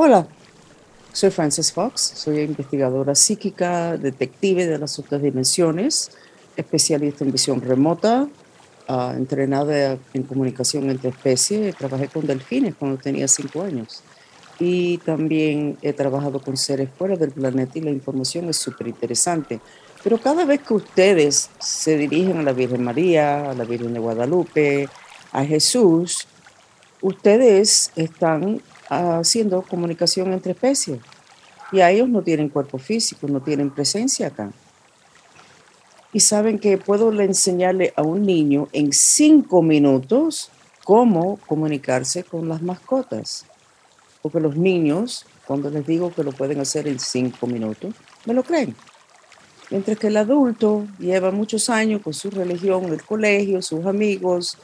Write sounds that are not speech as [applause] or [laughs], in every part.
Hola, soy Frances Fox, soy investigadora psíquica, detective de las otras dimensiones, especialista en visión remota, uh, entrenada en comunicación entre especies. Trabajé con delfines cuando tenía cinco años. Y también he trabajado con seres fuera del planeta y la información es súper interesante. Pero cada vez que ustedes se dirigen a la Virgen María, a la Virgen de Guadalupe, a Jesús, ustedes están haciendo comunicación entre especies. Y a ellos no tienen cuerpo físico, no tienen presencia acá. Y saben que puedo enseñarle a un niño en cinco minutos cómo comunicarse con las mascotas. Porque los niños, cuando les digo que lo pueden hacer en cinco minutos, me lo creen. Mientras que el adulto lleva muchos años con su religión, el colegio, sus amigos,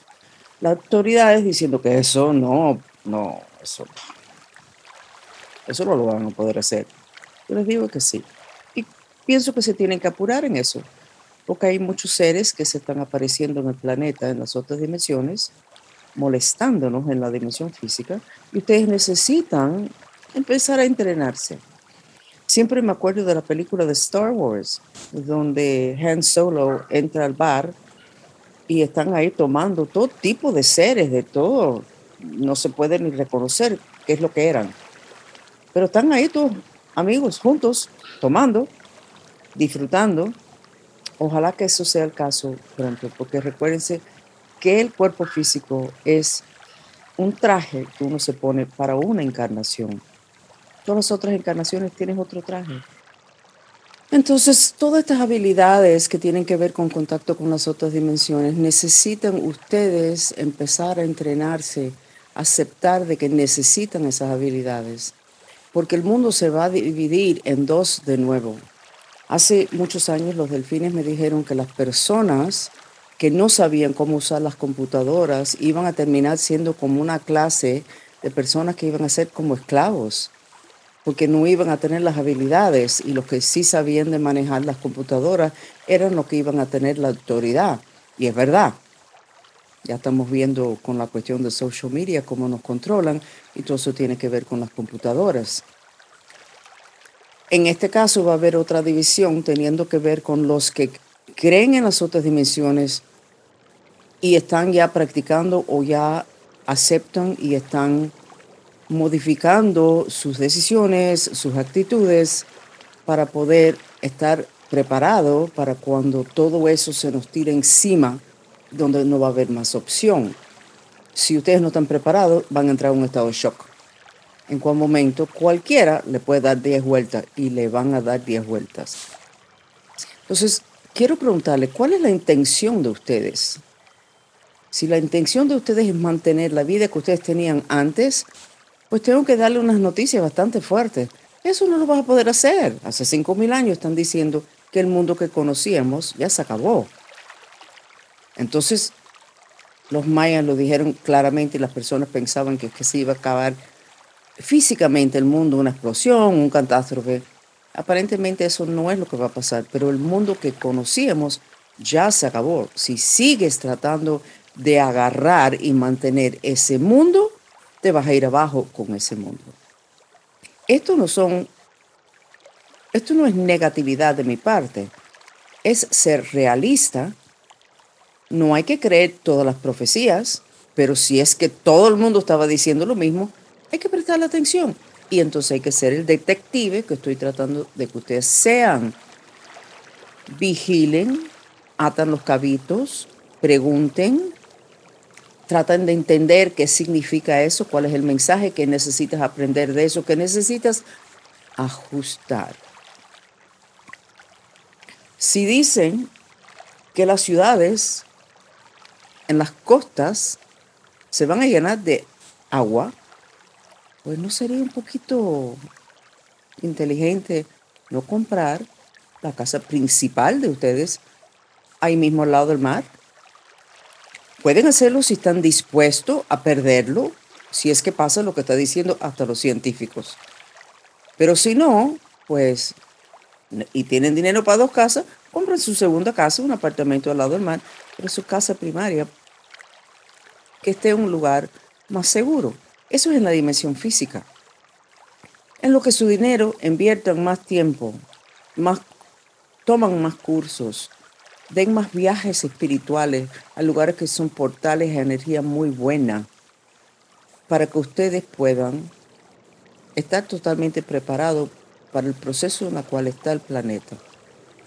las autoridades diciendo que eso no, no, eso eso no lo van a poder hacer. Yo les digo que sí. Y pienso que se tienen que apurar en eso, porque hay muchos seres que se están apareciendo en el planeta, en las otras dimensiones, molestándonos en la dimensión física, y ustedes necesitan empezar a entrenarse. Siempre me acuerdo de la película de Star Wars, donde Han Solo entra al bar y están ahí tomando todo tipo de seres, de todo. No se puede ni reconocer qué es lo que eran pero están ahí todos amigos juntos, tomando, disfrutando. Ojalá que eso sea el caso pronto, porque recuérdense que el cuerpo físico es un traje que uno se pone para una encarnación. Todas las otras encarnaciones tienen otro traje. Entonces, todas estas habilidades que tienen que ver con contacto con las otras dimensiones, necesitan ustedes empezar a entrenarse, aceptar de que necesitan esas habilidades porque el mundo se va a dividir en dos de nuevo. Hace muchos años los delfines me dijeron que las personas que no sabían cómo usar las computadoras iban a terminar siendo como una clase de personas que iban a ser como esclavos, porque no iban a tener las habilidades y los que sí sabían de manejar las computadoras eran los que iban a tener la autoridad. Y es verdad, ya estamos viendo con la cuestión de social media cómo nos controlan y todo eso tiene que ver con las computadoras. En este caso va a haber otra división teniendo que ver con los que creen en las otras dimensiones y están ya practicando o ya aceptan y están modificando sus decisiones, sus actitudes para poder estar preparado para cuando todo eso se nos tire encima donde no va a haber más opción. Si ustedes no están preparados, van a entrar en un estado de shock. En cual momento cualquiera le puede dar 10 vueltas y le van a dar 10 vueltas. Entonces, quiero preguntarle, ¿cuál es la intención de ustedes? Si la intención de ustedes es mantener la vida que ustedes tenían antes, pues tengo que darle unas noticias bastante fuertes. Eso no lo vas a poder hacer. Hace 5.000 años están diciendo que el mundo que conocíamos ya se acabó. Entonces, los mayas lo dijeron claramente y las personas pensaban que, que se iba a acabar físicamente el mundo, una explosión, un catástrofe. Aparentemente eso no es lo que va a pasar, pero el mundo que conocíamos ya se acabó. Si sigues tratando de agarrar y mantener ese mundo, te vas a ir abajo con ese mundo. Esto no son, esto no es negatividad de mi parte, es ser realista no hay que creer todas las profecías, pero si es que todo el mundo estaba diciendo lo mismo, hay que prestarle atención. Y entonces hay que ser el detective que estoy tratando de que ustedes sean. Vigilen, atan los cabitos, pregunten, tratan de entender qué significa eso, cuál es el mensaje que necesitas aprender de eso, que necesitas ajustar. Si dicen que las ciudades en las costas se van a llenar de agua, pues no sería un poquito inteligente no comprar la casa principal de ustedes ahí mismo al lado del mar. Pueden hacerlo si están dispuestos a perderlo, si es que pasa lo que está diciendo hasta los científicos. Pero si no, pues, y tienen dinero para dos casas, compren su segunda casa, un apartamento al lado del mar, pero su casa primaria que esté en un lugar más seguro. Eso es en la dimensión física. en lo que su dinero inviertan más tiempo, más, toman más cursos, den más viajes espirituales a lugares que son portales de energía muy buena para que ustedes puedan estar totalmente preparados para el proceso en el cual está el planeta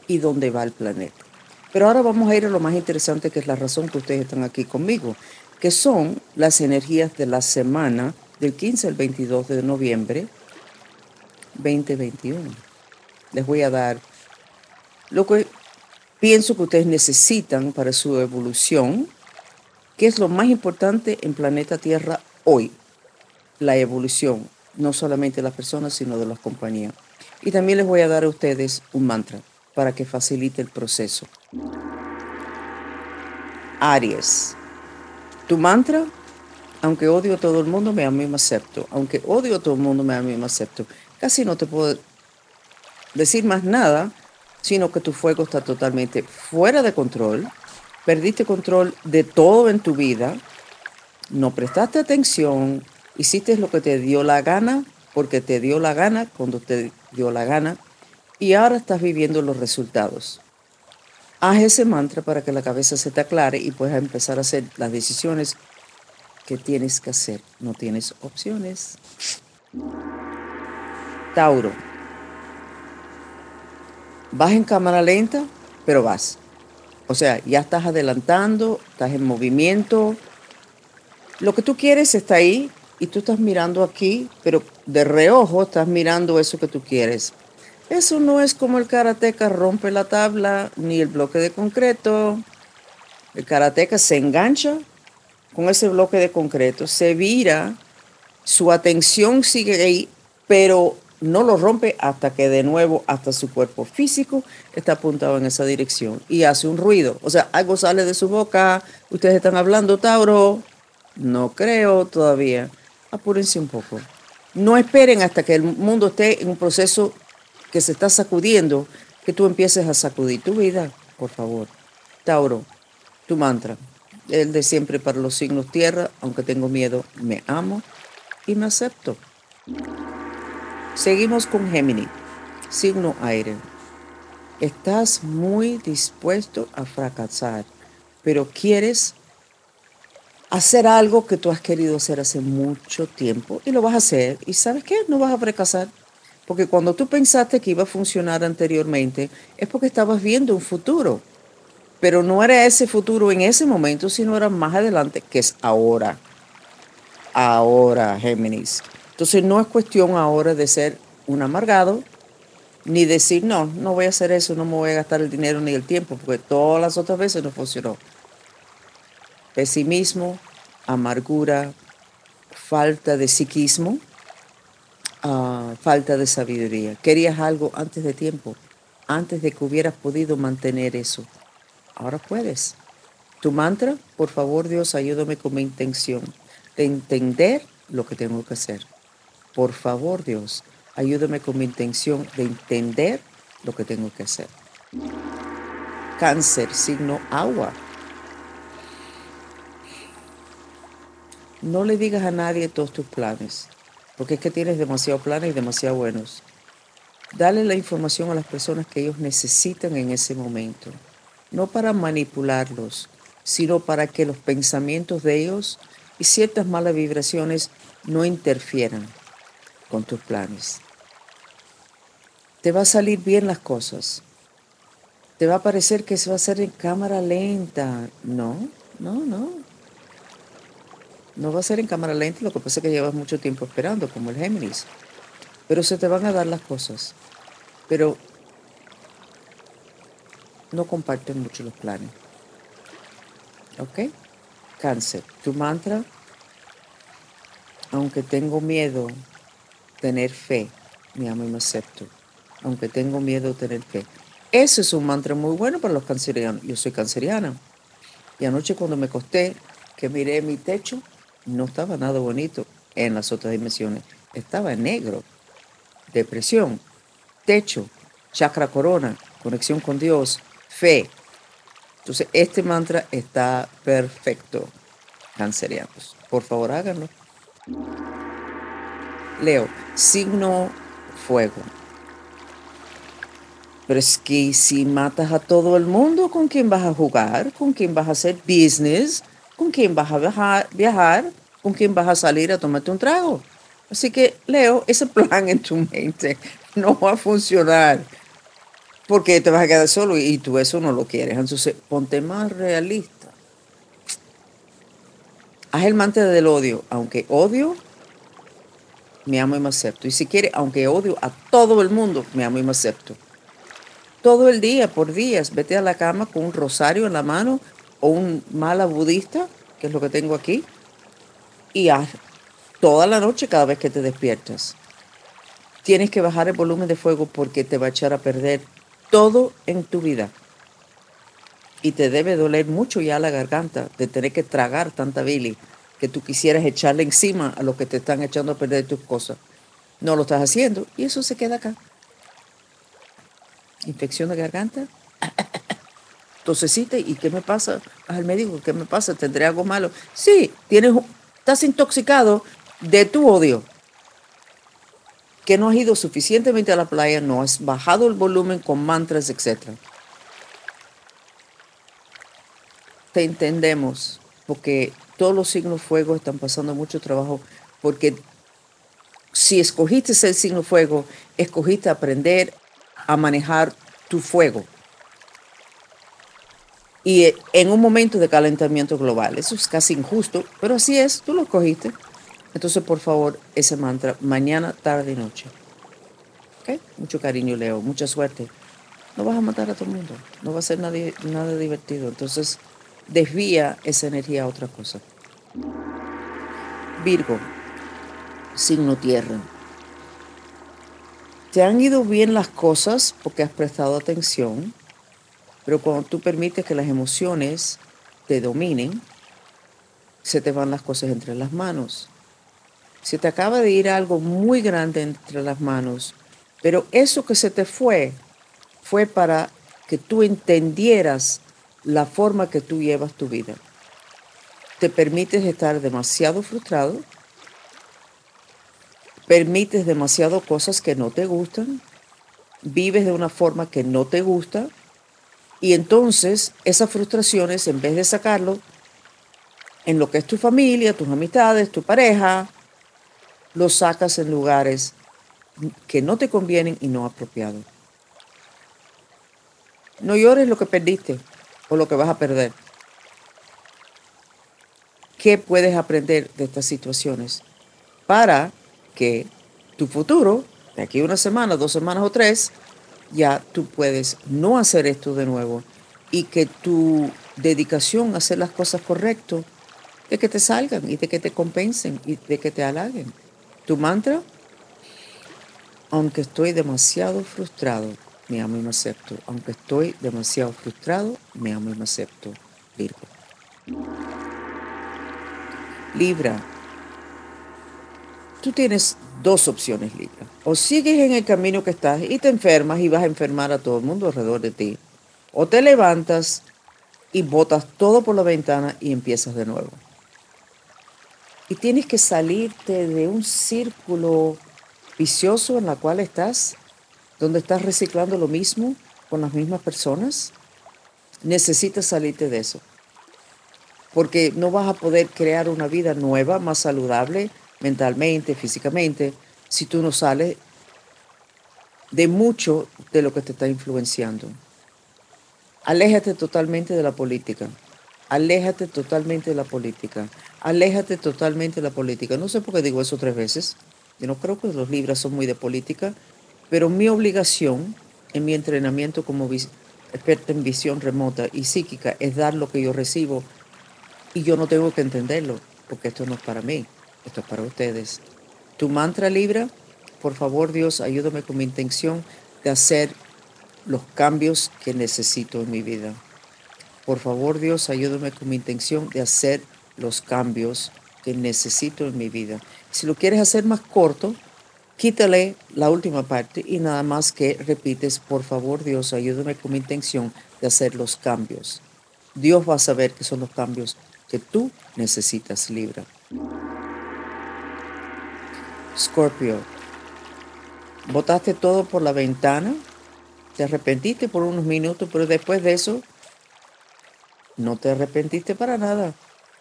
y dónde va el planeta. Pero ahora vamos a ir a lo más interesante que es la razón que ustedes están aquí conmigo, que son las energías de la semana del 15 al 22 de noviembre 2021. Les voy a dar lo que pienso que ustedes necesitan para su evolución, que es lo más importante en planeta Tierra hoy, la evolución, no solamente de las personas, sino de las compañías. Y también les voy a dar a ustedes un mantra para que facilite el proceso. Aries, tu mantra, aunque odio a todo el mundo, me amo y me acepto. Aunque odio a todo el mundo, me amo y me acepto. Casi no te puedo decir más nada, sino que tu fuego está totalmente fuera de control. Perdiste control de todo en tu vida. No prestaste atención. Hiciste lo que te dio la gana, porque te dio la gana cuando te dio la gana. Y ahora estás viviendo los resultados. Haz ese mantra para que la cabeza se te aclare y puedas empezar a hacer las decisiones que tienes que hacer. No tienes opciones. Tauro. Vas en cámara lenta, pero vas. O sea, ya estás adelantando, estás en movimiento. Lo que tú quieres está ahí y tú estás mirando aquí, pero de reojo estás mirando eso que tú quieres. Eso no es como el karateca rompe la tabla ni el bloque de concreto. El karateca se engancha con ese bloque de concreto, se vira, su atención sigue ahí, pero no lo rompe hasta que de nuevo hasta su cuerpo físico está apuntado en esa dirección y hace un ruido. O sea, algo sale de su boca. Ustedes están hablando, Tauro. No creo todavía. Apúrense un poco. No esperen hasta que el mundo esté en un proceso que se está sacudiendo, que tú empieces a sacudir tu vida, por favor. Tauro, tu mantra, el de siempre para los signos tierra, aunque tengo miedo, me amo y me acepto. Seguimos con Géminis, signo aire. Estás muy dispuesto a fracasar, pero quieres hacer algo que tú has querido hacer hace mucho tiempo y lo vas a hacer. ¿Y sabes qué? No vas a fracasar. Porque cuando tú pensaste que iba a funcionar anteriormente, es porque estabas viendo un futuro. Pero no era ese futuro en ese momento, sino era más adelante, que es ahora. Ahora, Géminis. Entonces no es cuestión ahora de ser un amargado, ni decir, no, no voy a hacer eso, no me voy a gastar el dinero ni el tiempo, porque todas las otras veces no funcionó. Pesimismo, amargura, falta de psiquismo, falta de sabiduría. Querías algo antes de tiempo, antes de que hubieras podido mantener eso. Ahora puedes. Tu mantra, por favor Dios, ayúdame con mi intención de entender lo que tengo que hacer. Por favor, Dios, ayúdame con mi intención de entender lo que tengo que hacer. Cáncer, signo agua. No le digas a nadie todos tus planes, porque es que tienes demasiados planes y demasiado buenos. Dale la información a las personas que ellos necesitan en ese momento, no para manipularlos, sino para que los pensamientos de ellos y ciertas malas vibraciones no interfieran con tus planes. Te va a salir bien las cosas. Te va a parecer que se va a hacer en cámara lenta. No, no, no. No va a ser en cámara lenta, lo que pasa es que llevas mucho tiempo esperando, como el Géminis. Pero se te van a dar las cosas. Pero no comparten mucho los planes. ¿Ok? Cáncer. Tu mantra, aunque tengo miedo, tener fe. Me amo y me acepto. Aunque tengo miedo tener fe. Ese es un mantra muy bueno para los cancerianos. Yo soy canceriana. Y anoche cuando me acosté, que miré mi techo, no estaba nada bonito en las otras dimensiones. Estaba negro. Depresión, techo, chakra corona, conexión con Dios, fe. Entonces, este mantra está perfecto, cancerianos. Por favor, háganlo. Leo, signo fuego. Pero es que si matas a todo el mundo, ¿con quién vas a jugar? ¿Con quién vas a hacer business? ¿Con quién vas a viajar? ¿Con quién vas a salir a tomarte un trago? Así que, Leo, ese plan en tu mente no va a funcionar porque te vas a quedar solo y tú eso no lo quieres. Entonces, ponte más realista. Haz el mantra del odio. Aunque odio, me amo y me acepto. Y si quieres, aunque odio a todo el mundo, me amo y me acepto todo el día, por días. Vete a la cama con un rosario en la mano o un mala budista, que es lo que tengo aquí, y haz toda la noche cada vez que te despiertas. Tienes que bajar el volumen de fuego porque te va a echar a perder todo en tu vida. Y te debe doler mucho ya la garganta de tener que tragar tanta bili que tú quisieras echarle encima a lo que te están echando a perder tus cosas. No lo estás haciendo y eso se queda acá infección de garganta, tosecita, ¿y qué me pasa? Al médico, ¿qué me pasa? ¿Tendré algo malo? Sí, tienes, estás intoxicado de tu odio, que no has ido suficientemente a la playa, no has bajado el volumen con mantras, etc. Te entendemos, porque todos los signos fuego están pasando mucho trabajo, porque si escogiste ser signo fuego, escogiste aprender a manejar tu fuego. Y en un momento de calentamiento global, eso es casi injusto, pero así es, tú lo cogiste. Entonces, por favor, ese mantra, mañana, tarde y noche. ¿Ok? Mucho cariño, Leo, mucha suerte. No vas a matar a todo el mundo, no va a ser nada, nada divertido. Entonces, desvía esa energía a otra cosa. Virgo, signo tierra. Te han ido bien las cosas porque has prestado atención, pero cuando tú permites que las emociones te dominen, se te van las cosas entre las manos. Se te acaba de ir algo muy grande entre las manos, pero eso que se te fue fue para que tú entendieras la forma que tú llevas tu vida. Te permites estar demasiado frustrado, permites demasiado cosas que no te gustan, vives de una forma que no te gusta y entonces esas frustraciones, en vez de sacarlo en lo que es tu familia, tus amistades, tu pareja, lo sacas en lugares que no te convienen y no apropiados. No llores lo que perdiste o lo que vas a perder. ¿Qué puedes aprender de estas situaciones para que tu futuro, de aquí una semana, dos semanas o tres, ya tú puedes no hacer esto de nuevo y que tu dedicación a hacer las cosas correctas, de que te salgan y de que te compensen y de que te halaguen. Tu mantra, aunque estoy demasiado frustrado, me amo y me acepto. Aunque estoy demasiado frustrado, me amo y me acepto. Virgo. Libra, tú tienes dos opciones, Libra. O sigues en el camino que estás y te enfermas y vas a enfermar a todo el mundo alrededor de ti. O te levantas y botas todo por la ventana y empiezas de nuevo. Y tienes que salirte de un círculo vicioso en la cual estás, donde estás reciclando lo mismo con las mismas personas. Necesitas salirte de eso. Porque no vas a poder crear una vida nueva, más saludable, mentalmente, físicamente, si tú no sales de mucho de lo que te está influenciando. Aléjate totalmente de la política. Aléjate totalmente de la política. Aléjate totalmente de la política. No sé por qué digo eso tres veces. Yo no creo que los libros son muy de política, pero mi obligación en mi entrenamiento como experta en visión remota y psíquica es dar lo que yo recibo y yo no tengo que entenderlo, porque esto no es para mí. Esto es para ustedes. Tu mantra Libra, por favor Dios, ayúdame con mi intención de hacer los cambios que necesito en mi vida. Por favor Dios, ayúdame con mi intención de hacer los cambios que necesito en mi vida. Si lo quieres hacer más corto, quítale la última parte y nada más que repites, por favor Dios, ayúdame con mi intención de hacer los cambios. Dios va a saber que son los cambios que tú necesitas, Libra. Scorpio, botaste todo por la ventana, te arrepentiste por unos minutos, pero después de eso no te arrepentiste para nada.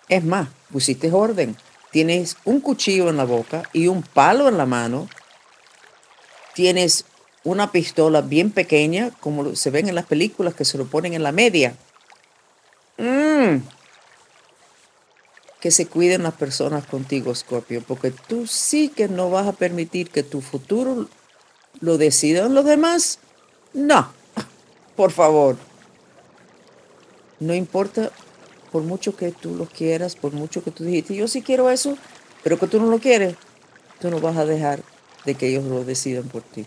Es más, pusiste orden. Tienes un cuchillo en la boca y un palo en la mano. Tienes una pistola bien pequeña, como se ven en las películas que se lo ponen en la media. Mm. Que se cuiden las personas contigo, Scorpio, porque tú sí que no vas a permitir que tu futuro lo decidan los demás. No, por favor. No importa por mucho que tú lo quieras, por mucho que tú dijiste, yo sí quiero eso, pero que tú no lo quieres, tú no vas a dejar de que ellos lo decidan por ti.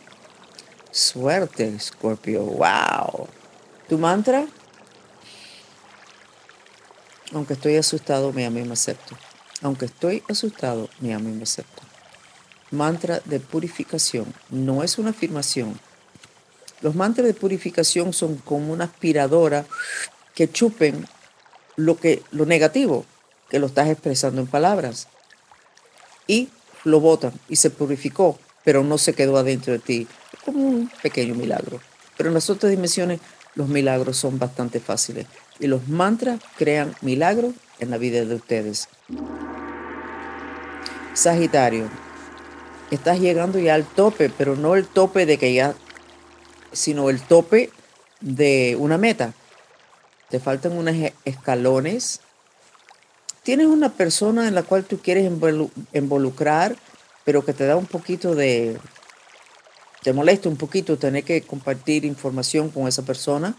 Suerte, Scorpio. Wow. ¿Tu mantra? Aunque estoy asustado, me amo y me acepto. Aunque estoy asustado, me amo y me acepto. Mantra de purificación. No es una afirmación. Los mantras de purificación son como una aspiradora que chupen lo, que, lo negativo que lo estás expresando en palabras. Y lo botan y se purificó, pero no se quedó adentro de ti como un pequeño milagro. Pero en las otras dimensiones los milagros son bastante fáciles y los mantras crean milagros en la vida de ustedes. Sagitario, estás llegando ya al tope, pero no el tope de que ya, sino el tope de una meta. Te faltan unos escalones. Tienes una persona en la cual tú quieres involucrar, pero que te da un poquito de, te molesta un poquito tener que compartir información con esa persona,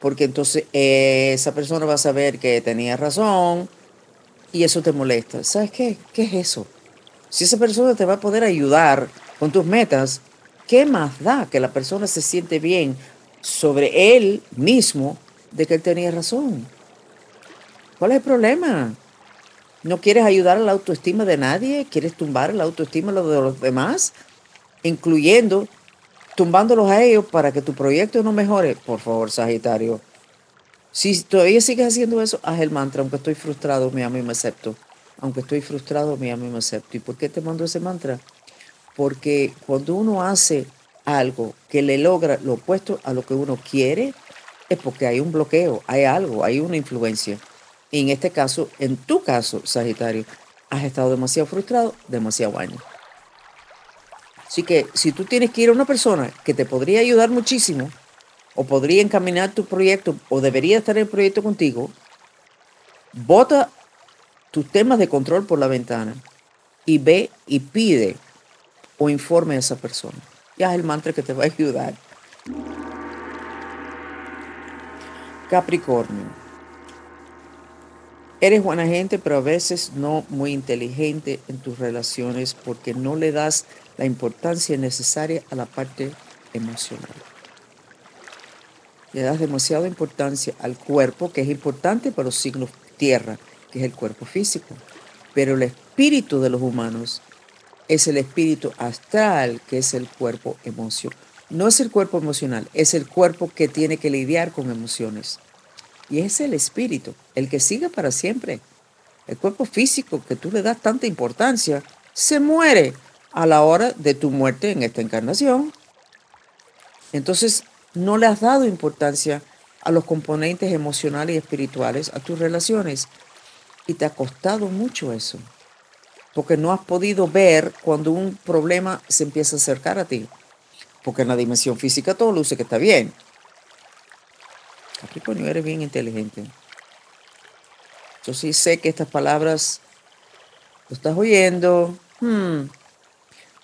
porque entonces esa persona va a saber que tenía razón y eso te molesta. ¿Sabes qué? ¿Qué es eso? Si esa persona te va a poder ayudar con tus metas, ¿qué más da que la persona se siente bien sobre él mismo de que él tenía razón? ¿Cuál es el problema? ¿No quieres ayudar a la autoestima de nadie? ¿Quieres tumbar la autoestima de los demás? Incluyendo tumbándolos a ellos para que tu proyecto no mejore, por favor, Sagitario. Si todavía sigues haciendo eso, haz el mantra, aunque estoy frustrado, me amo y me acepto. Aunque estoy frustrado, me amo y me acepto. ¿Y por qué te mando ese mantra? Porque cuando uno hace algo que le logra lo opuesto a lo que uno quiere, es porque hay un bloqueo, hay algo, hay una influencia. Y en este caso, en tu caso, Sagitario, has estado demasiado frustrado, demasiado año. Así que si tú tienes que ir a una persona que te podría ayudar muchísimo, o podría encaminar tu proyecto, o debería estar en el proyecto contigo, bota tus temas de control por la ventana y ve y pide o informe a esa persona. Ya es el mantra que te va a ayudar. Capricornio. Eres buena gente, pero a veces no muy inteligente en tus relaciones porque no le das la importancia necesaria a la parte emocional. Le das demasiada importancia al cuerpo, que es importante para los signos tierra, que es el cuerpo físico. Pero el espíritu de los humanos es el espíritu astral, que es el cuerpo emocional. No es el cuerpo emocional, es el cuerpo que tiene que lidiar con emociones. Y es el espíritu, el que sigue para siempre. El cuerpo físico que tú le das tanta importancia, se muere a la hora de tu muerte en esta encarnación. Entonces, no le has dado importancia a los componentes emocionales y espirituales, a tus relaciones. Y te ha costado mucho eso. Porque no has podido ver cuando un problema se empieza a acercar a ti. Porque en la dimensión física todo luce que está bien. Capricornio, eres bien inteligente. Yo sí sé que estas palabras lo estás oyendo. Hmm,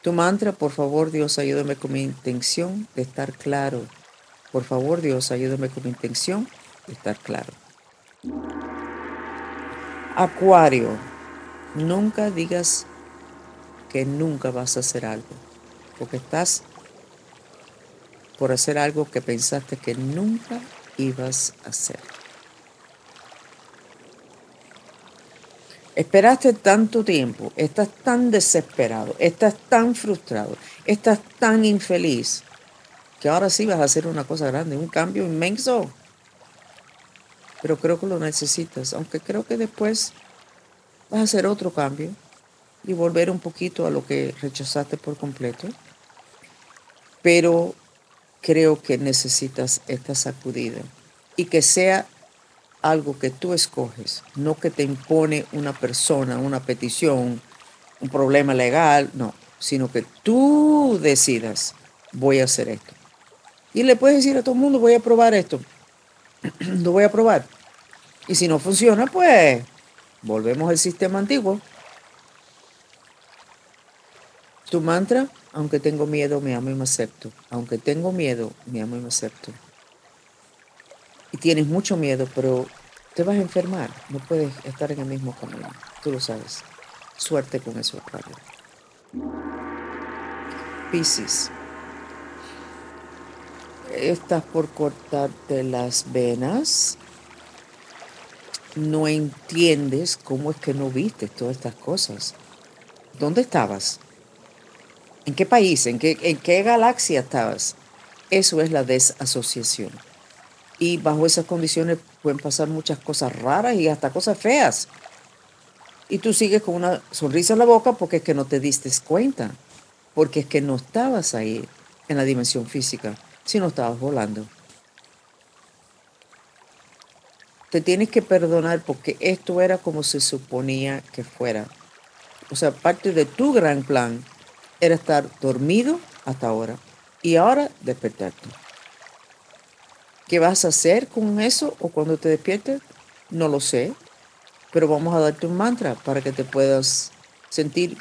tu mantra, por favor Dios, ayúdame con mi intención de estar claro. Por favor Dios, ayúdame con mi intención de estar claro. Acuario, nunca digas que nunca vas a hacer algo, porque estás por hacer algo que pensaste que nunca ibas a hacer. Esperaste tanto tiempo, estás tan desesperado, estás tan frustrado, estás tan infeliz, que ahora sí vas a hacer una cosa grande, un cambio inmenso. Pero creo que lo necesitas, aunque creo que después vas a hacer otro cambio y volver un poquito a lo que rechazaste por completo. pero creo que necesitas esta sacudida y que sea algo que tú escoges, no que te impone una persona, una petición, un problema legal, no, sino que tú decidas, voy a hacer esto. Y le puedes decir a todo el mundo, voy a probar esto, [clears throat] lo voy a probar. Y si no funciona, pues volvemos al sistema antiguo. Tu mantra, aunque tengo miedo, me amo y me acepto. Aunque tengo miedo, me amo y me acepto. Y tienes mucho miedo, pero te vas a enfermar. No puedes estar en el mismo camino. Tú lo sabes. Suerte con eso, Pablo. Piscis. Estás por cortarte las venas. No entiendes cómo es que no viste todas estas cosas. ¿Dónde estabas? ¿En qué país? ¿En qué, en qué galaxia estabas? Eso es la desasociación. Y bajo esas condiciones pueden pasar muchas cosas raras y hasta cosas feas. Y tú sigues con una sonrisa en la boca porque es que no te diste cuenta, porque es que no estabas ahí en la dimensión física, sino estabas volando. Te tienes que perdonar porque esto era como se suponía que fuera. O sea, parte de tu gran plan era estar dormido hasta ahora y ahora despertarte. ¿Qué vas a hacer con eso o cuando te despiertes? No lo sé, pero vamos a darte un mantra para que te puedas sentir,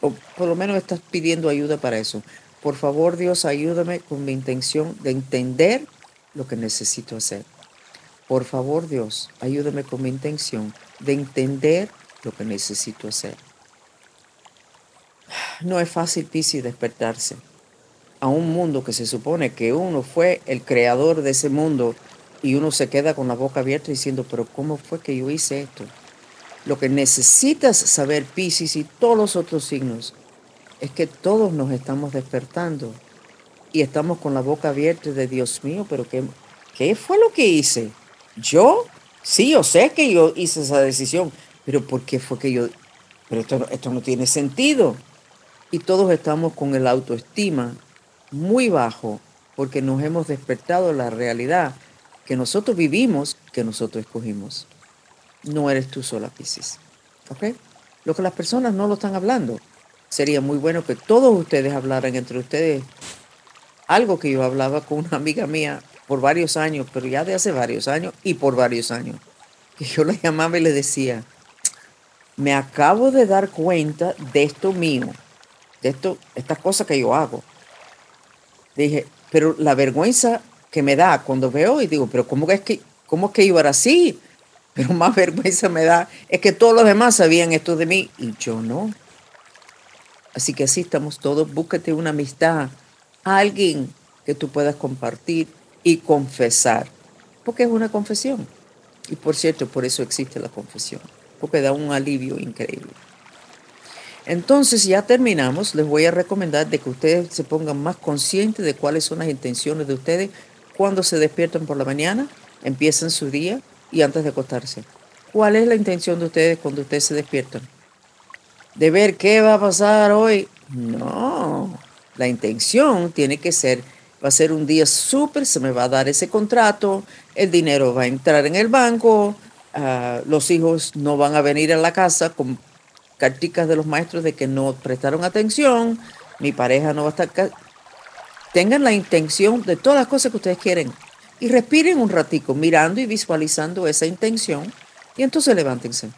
o por lo menos estás pidiendo ayuda para eso. Por favor, Dios, ayúdame con mi intención de entender lo que necesito hacer. Por favor, Dios, ayúdame con mi intención de entender lo que necesito hacer. No es fácil, Pisi, despertarse a un mundo que se supone que uno fue el creador de ese mundo y uno se queda con la boca abierta diciendo, pero ¿cómo fue que yo hice esto? Lo que necesitas saber, Pisces y todos los otros signos, es que todos nos estamos despertando y estamos con la boca abierta de Dios mío, pero ¿qué, qué fue lo que hice? ¿Yo? Sí, yo sé que yo hice esa decisión, pero ¿por qué fue que yo... Pero esto, esto no tiene sentido. Y todos estamos con el autoestima muy bajo porque nos hemos despertado la realidad que nosotros vivimos, que nosotros escogimos. No eres tú sola, Pisces. ¿Ok? Lo que las personas no lo están hablando. Sería muy bueno que todos ustedes hablaran entre ustedes algo que yo hablaba con una amiga mía por varios años, pero ya de hace varios años y por varios años. Que yo la llamaba y le decía, me acabo de dar cuenta de esto mío, de esto, estas cosas que yo hago. Dije, pero la vergüenza que me da cuando veo y digo, pero ¿cómo es que, cómo es que yo era así? [laughs] Pero más vergüenza me da es que todos los demás sabían esto de mí y yo no. Así que así estamos todos. Búsquete una amistad, alguien que tú puedas compartir y confesar, porque es una confesión. Y por cierto, por eso existe la confesión, porque da un alivio increíble. Entonces ya terminamos, les voy a recomendar de que ustedes se pongan más conscientes de cuáles son las intenciones de ustedes cuando se despiertan por la mañana, empiezan su día y antes de acostarse. ¿Cuál es la intención de ustedes cuando ustedes se despiertan? ¿De ver qué va a pasar hoy? No, la intención tiene que ser, va a ser un día súper, se me va a dar ese contrato, el dinero va a entrar en el banco, ah, los hijos no van a venir a la casa con carticas de los maestros de que no prestaron atención, mi pareja no va a estar... Tengan la intención de todas las cosas que ustedes quieren y respiren un ratico mirando y visualizando esa intención y entonces levántense.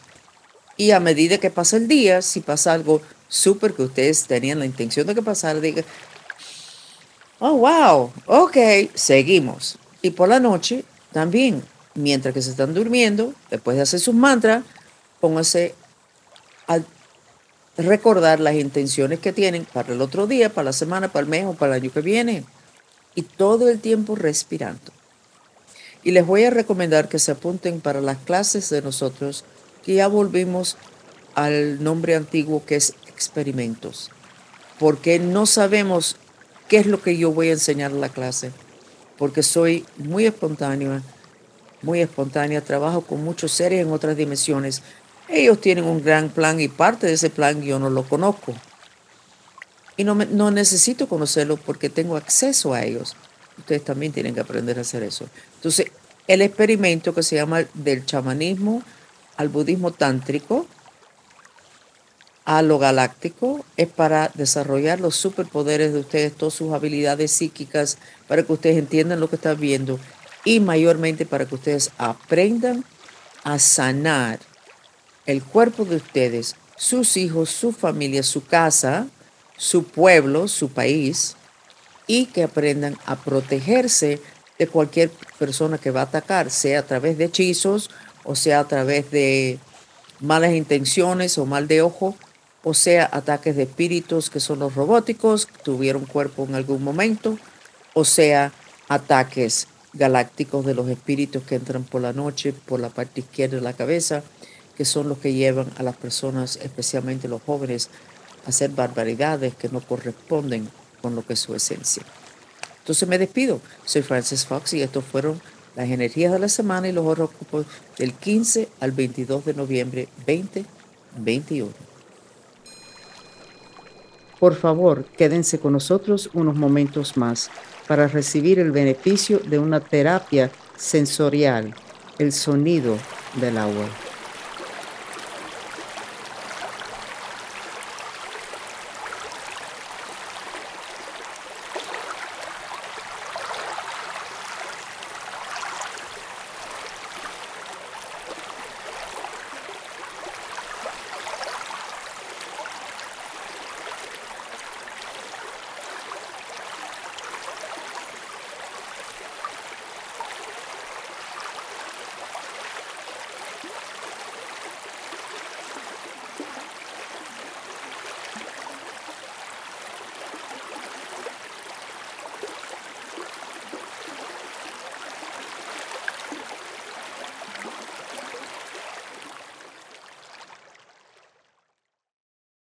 Y a medida que pasa el día, si pasa algo súper que ustedes tenían la intención de que pasara, digan, oh, wow, ok, seguimos. Y por la noche también, mientras que se están durmiendo, después de hacer sus mantras, pónganse recordar las intenciones que tienen para el otro día, para la semana, para el mes o para el año que viene. Y todo el tiempo respirando. Y les voy a recomendar que se apunten para las clases de nosotros, que ya volvimos al nombre antiguo que es experimentos. Porque no sabemos qué es lo que yo voy a enseñar en la clase. Porque soy muy espontánea, muy espontánea, trabajo con muchos seres en otras dimensiones ellos tienen un gran plan y parte de ese plan yo no lo conozco. y no, no necesito conocerlos porque tengo acceso a ellos. Ustedes también tienen que aprender a hacer eso. Entonces, el experimento que se llama del chamanismo al budismo tántrico, a lo galáctico, es para desarrollar los superpoderes de ustedes, todas sus habilidades psíquicas, para que ustedes entiendan lo que están viendo y mayormente para que ustedes aprendan a sanar el cuerpo de ustedes, sus hijos, su familia, su casa, su pueblo, su país, y que aprendan a protegerse de cualquier persona que va a atacar, sea a través de hechizos, o sea a través de malas intenciones o mal de ojo, o sea ataques de espíritus que son los robóticos, que tuvieron cuerpo en algún momento, o sea ataques galácticos de los espíritus que entran por la noche, por la parte izquierda de la cabeza, que son los que llevan a las personas, especialmente los jóvenes, a hacer barbaridades que no corresponden con lo que es su esencia. Entonces me despido. Soy Francis Fox y estos fueron las energías de la semana y los horóscopos del 15 al 22 de noviembre 2021. Por favor, quédense con nosotros unos momentos más para recibir el beneficio de una terapia sensorial, el sonido del agua.